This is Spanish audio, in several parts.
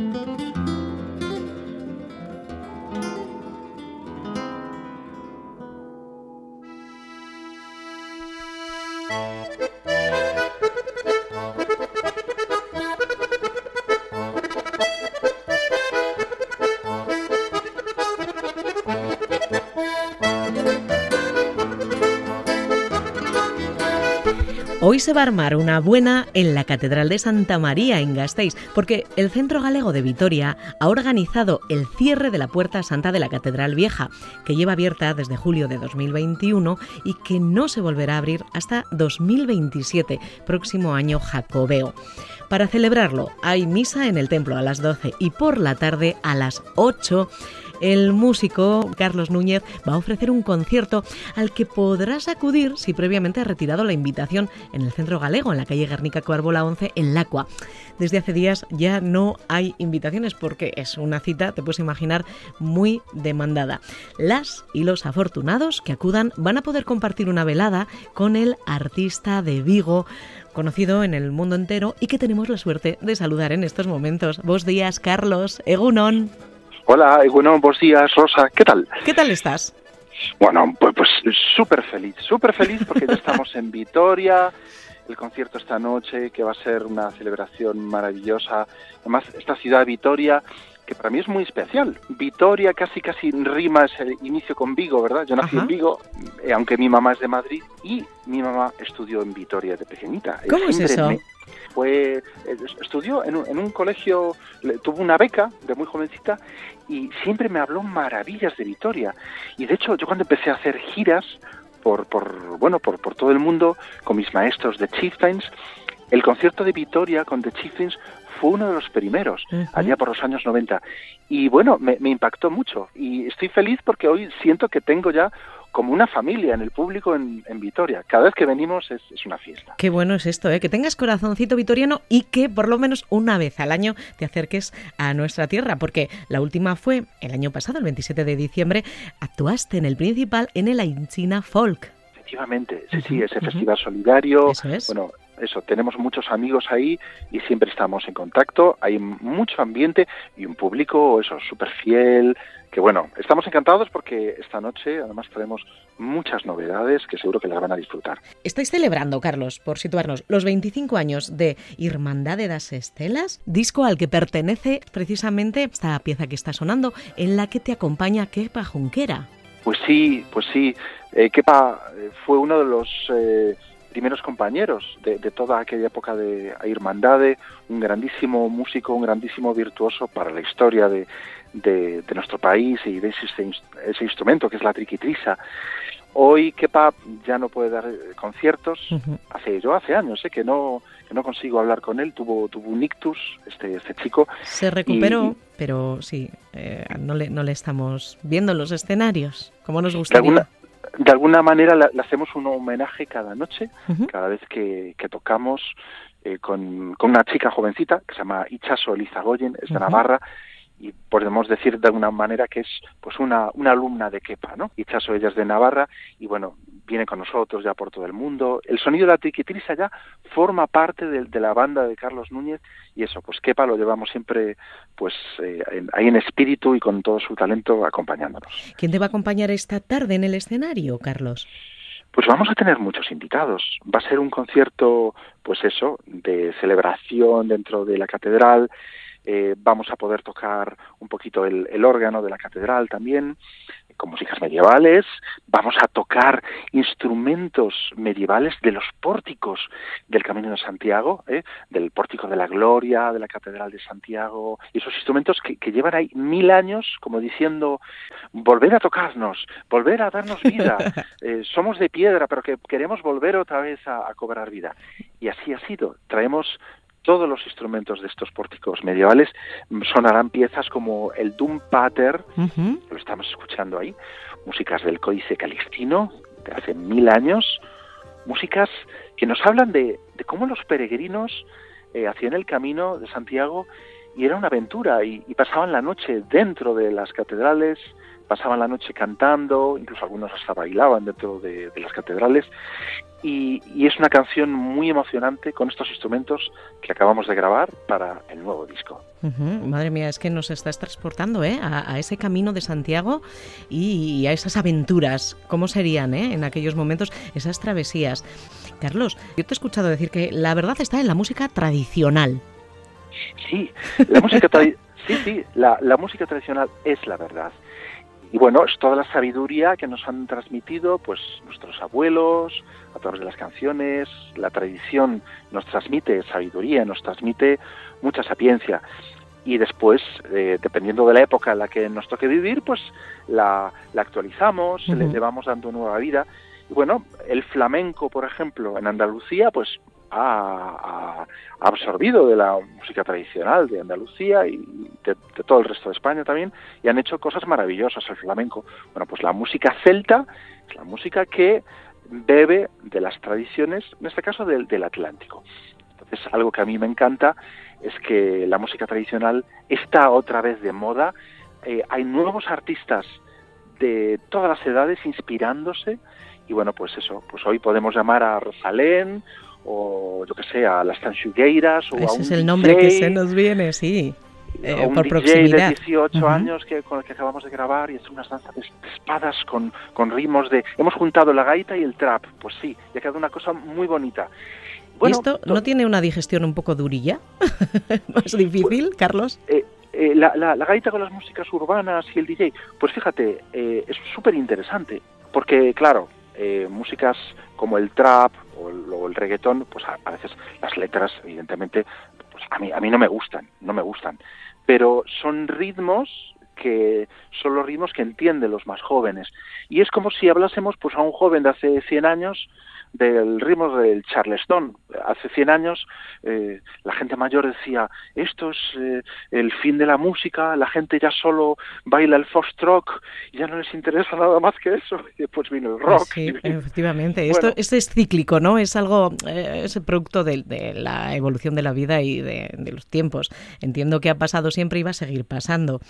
thank you Hoy se va a armar una buena en la Catedral de Santa María en Gasteiz, porque el Centro Galego de Vitoria ha organizado el cierre de la Puerta Santa de la Catedral Vieja, que lleva abierta desde julio de 2021 y que no se volverá a abrir hasta 2027, próximo año jacobeo. Para celebrarlo hay misa en el templo a las 12 y por la tarde a las 8 el músico Carlos Núñez va a ofrecer un concierto al que podrás acudir si previamente has retirado la invitación en el Centro Galego, en la calle Guernica Coarbola 11, en Lacua. Desde hace días ya no hay invitaciones porque es una cita, te puedes imaginar, muy demandada. Las y los afortunados que acudan van a poder compartir una velada con el artista de Vigo, conocido en el mundo entero y que tenemos la suerte de saludar en estos momentos. Vos días, Carlos, Egunon. Hola, bueno, buenos días, Rosa, ¿qué tal? ¿Qué tal estás? Bueno, pues, pues súper feliz, súper feliz porque ya estamos en Vitoria, el concierto esta noche, que va a ser una celebración maravillosa. Además, esta ciudad de Vitoria, que para mí es muy especial. Vitoria casi casi rima ese inicio con Vigo, ¿verdad? Yo nací en Vigo, eh, aunque mi mamá es de Madrid, y mi mamá estudió en Vitoria de pequeñita. ¿Cómo es eso? fue estudió en un, en un colegio, tuvo una beca de muy jovencita y siempre me habló maravillas de Vitoria. Y de hecho, yo cuando empecé a hacer giras por, por bueno, por, por todo el mundo con mis maestros de Chieftains, el concierto de Vitoria con The Chieftains fue uno de los primeros, allá por los años 90. Y bueno, me, me, impactó mucho. Y estoy feliz porque hoy siento que tengo ya como una familia en el público en, Vitoria. Cada vez que venimos es, una fiesta. Qué bueno es esto, ¿eh? que tengas corazoncito vitoriano y que por lo menos una vez al año te acerques a nuestra tierra, porque la última fue el año pasado, el 27 de diciembre, actuaste en el principal en el Ainchina Folk. Efectivamente, sí, sí, ese festival solidario. Eso es. Bueno, eso, tenemos muchos amigos ahí y siempre estamos en contacto, hay mucho ambiente y un público, eso, súper fiel, que bueno, estamos encantados porque esta noche además traemos muchas novedades que seguro que las van a disfrutar. Estáis celebrando, Carlos, por situarnos, los 25 años de Irmandade das Estelas, disco al que pertenece precisamente esta pieza que está sonando, en la que te acompaña Kepa Junquera. Pues sí, pues sí. Eh, Kepa eh, fue uno de los... Eh, primeros compañeros de, toda aquella época de Irmandade, un grandísimo músico, un grandísimo virtuoso para la historia de, de, nuestro país y de ese, ese, instrumento que es la triquitrisa. Hoy Kepa ya no puede dar conciertos. Hace yo hace años ¿eh? que no que no consigo hablar con él. Tuvo tuvo un ictus este este chico. Se recuperó, pero sí eh, no le no le estamos viendo en los escenarios como nos gustaría de alguna manera le, hacemos un homenaje cada noche, cada vez que, tocamos eh, con, una chica jovencita que se llama Ichaso Elizagoyen, es de Navarra, y podemos decir de alguna manera que es pues una, una alumna de Kepa, ¿no? Ichaso ella es de Navarra y bueno, viene con nosotros ya por todo el mundo. El sonido de la triquitrisa ya forma parte de, la banda de Carlos Núñez y eso, pues Kepa lo llevamos siempre pues eh, ahí en espíritu y con todo su talento acompañándonos. ¿Quién te va a acompañar esta tarde en el escenario, Carlos? Pues vamos a tener muchos invitados. Va a ser un concierto, pues eso, de celebración dentro de la catedral, eh, vamos a poder tocar un poquito el, órgano de la catedral también, con músicas medievales, vamos a tocar instrumentos medievales de los pórticos del Camino de Santiago, ¿eh? del pórtico de la Gloria, de la Catedral de Santiago, y esos instrumentos que, llevan ahí mil años como diciendo, volver a tocarnos, volver a darnos vida, eh, somos de piedra, pero que queremos volver otra vez a, a cobrar vida. Y así ha sido, traemos todos los instrumentos de estos pórticos medievales sonarán piezas como el Doom Pater, lo estamos escuchando ahí, músicas del Códice Calixtino de hace mil años, músicas que nos hablan de, cómo los peregrinos eh, hacían el camino de Santiago y era una aventura y, pasaban la noche dentro de las catedrales, pasaban la noche cantando, incluso algunos hasta bailaban dentro de, las catedrales y, es una canción muy emocionante con estos instrumentos que acabamos de grabar para el nuevo disco. Madre mía, es que nos estás transportando ¿eh? a, ese camino de Santiago y, a esas aventuras. ¿Cómo serían ¿eh? en aquellos momentos esas travesías? Carlos, yo te he escuchado decir que la verdad está en la música tradicional. Sí, la música, sí, sí, la, música tradicional es la verdad. Y bueno, es toda la sabiduría que nos han transmitido pues nuestros abuelos a través de las canciones, la tradición nos transmite sabiduría, nos transmite mucha sapiencia y después, eh, dependiendo de la época en la que nos toque vivir, pues la, actualizamos, le, vamos dando nueva vida. Y bueno, el flamenco, por ejemplo, en Andalucía, pues ha, absorbido de la música tradicional de Andalucía y de, todo el resto de España también y han hecho cosas maravillosas el flamenco. Bueno, pues la música celta es la música que bebe de las tradiciones, en este caso del, Atlántico. Entonces, algo que a mí me encanta es que la música tradicional está otra vez de moda. Eh, hay nuevos artistas de todas las edades inspirándose y bueno, pues eso, pues hoy podemos llamar a Rosalén o yo que sé, a las Tanchugueiras o Ese a un es el nombre que se nos viene, sí. Eh, un por DJ proximidad. de 18 años que, con el que acabamos de grabar y es unas danzas de espadas con, con ritmos de... Hemos juntado la gaita y el trap, pues sí, y ha quedado una cosa muy bonita. ¿Y esto no tiene una digestión un poco durilla? ¿Más difícil, pues, Carlos? Eh, eh, la, la, gaita con las músicas urbanas y el DJ, pues fíjate, es súper interesante, porque claro, músicas como el trap o el, reggaetón, pues a, veces las letras, evidentemente, pues a mí, a mí no me gustan, no me gustan. Pero son ritmos que son los ritmos que entienden los más jóvenes. Y es como si hablásemos pues a un joven de hace 100 años del ritmo del charleston. Hace 100 años eh, la gente mayor decía, esto es eh, el fin de la música, la gente ya solo baila el foxtrot, ya no les interesa nada más que eso. Y después vino el rock. Sí, efectivamente. esto, es cíclico, ¿no? Es algo, eh, es el producto de, la evolución de la vida y de, de, los tiempos. Entiendo que ha pasado siempre y va a seguir pasando.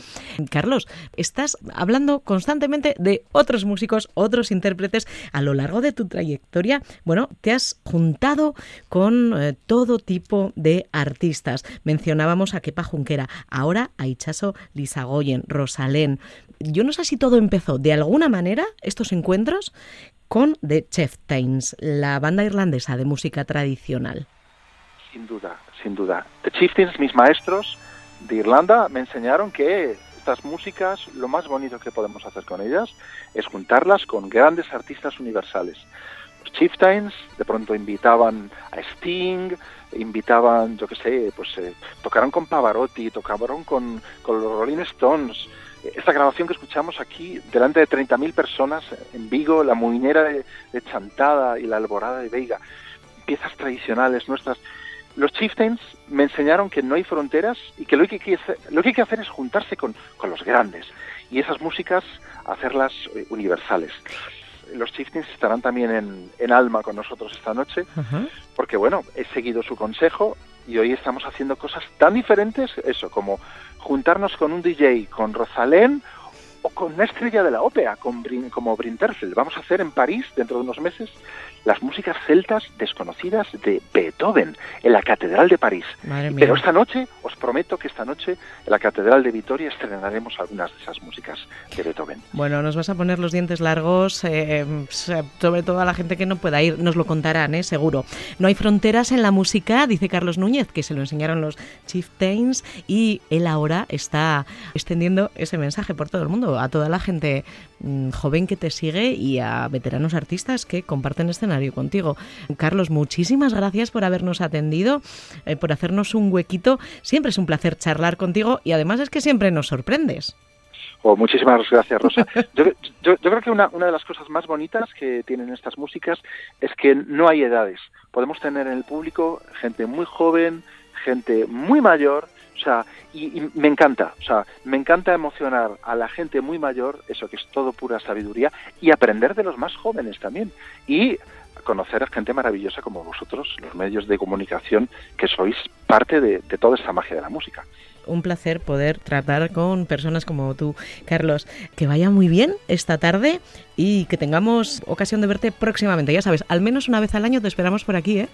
Carlos, estás hablando constantemente de otros músicos, otros intérpretes a lo largo de tu trayectoria bueno, te has juntado con eh, todo tipo de artistas. Mencionábamos a Kepa Junquera, ahora a Ichaso Lizagoyen, Rosalén. Yo no sé si todo empezó de alguna manera, estos encuentros, con The Chieftains, la banda irlandesa de música tradicional. Sin duda, sin duda. The Chieftains, mis maestros de Irlanda, me enseñaron que estas músicas, lo más bonito que podemos hacer con ellas es juntarlas con grandes artistas universales. Chieftains, de pronto invitaban a Sting, invitaban, yo qué sé, pues eh, tocaron con Pavarotti, tocaron con, con los Rolling Stones. Esta grabación que escuchamos aquí, delante de 30.000 personas en Vigo, la muñera de, Chantada y la alborada de Veiga, piezas tradicionales nuestras. Los Chieftains me enseñaron que no hay fronteras y que lo que hay que hacer, lo que hay que hacer es juntarse con, con los grandes y esas músicas hacerlas eh, universales los Chieftains estarán también en, Alma con nosotros esta noche, porque bueno, he seguido su consejo y hoy estamos haciendo cosas tan diferentes, eso, como juntarnos con un DJ, con Rosalén o con una estrella de la ópera, con, como Brinterfeld. Vamos a hacer en París, dentro de unos meses, las músicas celtas desconocidas de Beethoven en la Catedral de París. Pero esta noche, os prometo que esta noche en la Catedral de Vitoria estrenaremos algunas de esas músicas de Beethoven. Bueno, nos vas a poner los dientes largos, eh, sobre todo a la gente que no pueda ir, nos lo contarán, ¿eh? seguro. No hay fronteras en la música, dice Carlos Núñez, que se lo enseñaron los Chieftains y él ahora está extendiendo ese mensaje por todo el mundo, a toda la gente mm, joven que te sigue y a veteranos artistas que comparten este contigo. Carlos, muchísimas gracias por habernos atendido, eh, por hacernos un huequito. Siempre es un placer charlar contigo y además es que siempre nos sorprendes. Oh, muchísimas gracias, Rosa. Yo, creo que una, una, de las cosas más bonitas que tienen estas músicas es que no hay edades. Podemos tener en el público gente muy joven, gente muy mayor, o sea, y, me encanta, o sea, me encanta emocionar a la gente muy mayor, eso que es todo pura sabiduría, y aprender de los más jóvenes también. Y conocer a gente maravillosa como vosotros, los medios de comunicación, que sois parte de, toda esta magia de la música. un placer poder tratar con personas como tú, Carlos. Que vaya muy bien esta tarde y que tengamos ocasión de verte próximamente. Ya sabes, al menos una vez al año te esperamos por aquí, ¿eh?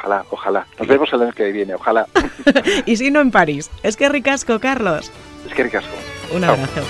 Ojalá, ojalá. Nos vemos el año que viene, ojalá. y si no en París. Es que ricasco, Carlos. Es que ricasco. Un abrazo.